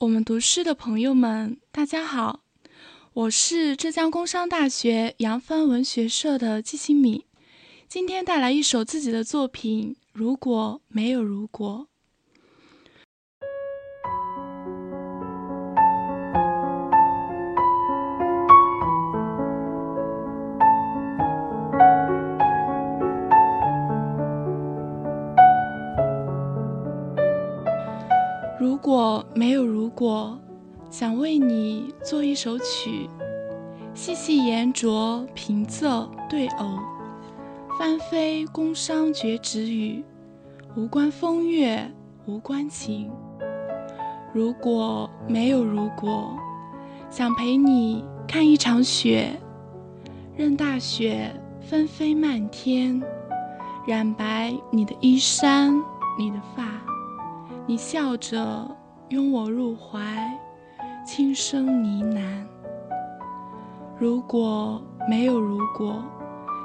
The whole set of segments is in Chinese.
我们读诗的朋友们，大家好，我是浙江工商大学扬帆文学社的季新敏，今天带来一首自己的作品《如果没有如果》。如果没有如果，想为你做一首曲，细细研琢，平仄对偶，翻飞宫商角徵羽，无关风月，无关情。如果没有如果，想陪你看一场雪，任大雪纷飞漫天，染白你的衣衫，你的发。你笑着拥我入怀，轻声呢喃。如果没有如果，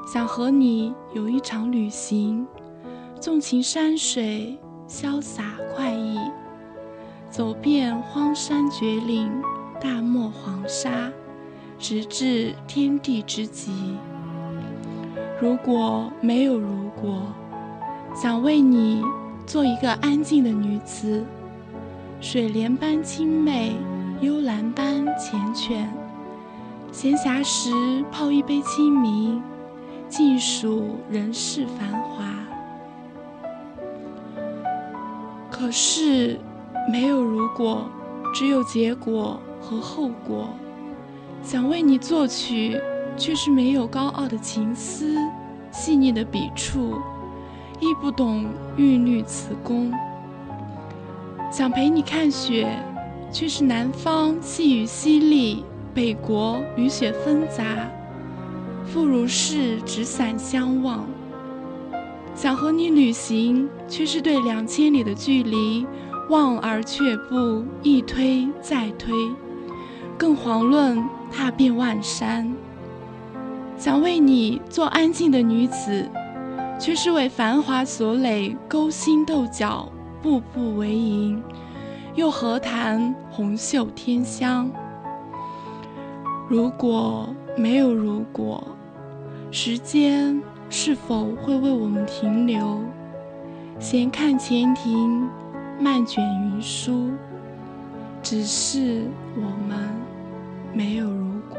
想和你有一场旅行，纵情山水，潇洒快意，走遍荒山绝岭，大漠黄沙，直至天地之极。如果没有如果，想为你。做一个安静的女子，水莲般清媚，幽兰般缱绻。闲暇时泡一杯清明，尽数人世繁华。可是没有如果，只有结果和后果。想为你作曲，却是没有高傲的情思，细腻的笔触。亦不懂玉律词功，想陪你看雪，却是南方细雨淅沥，北国雨雪纷杂，复如是执伞相望。想和你旅行，却是对两千里的距离望而却步，一推再推，更遑论踏遍万山。想为你做安静的女子。却是为繁华所累，勾心斗角，步步为营，又何谈红袖添香？如果没有如果，时间是否会为我们停留？闲看前庭，漫卷云舒，只是我们没有如果。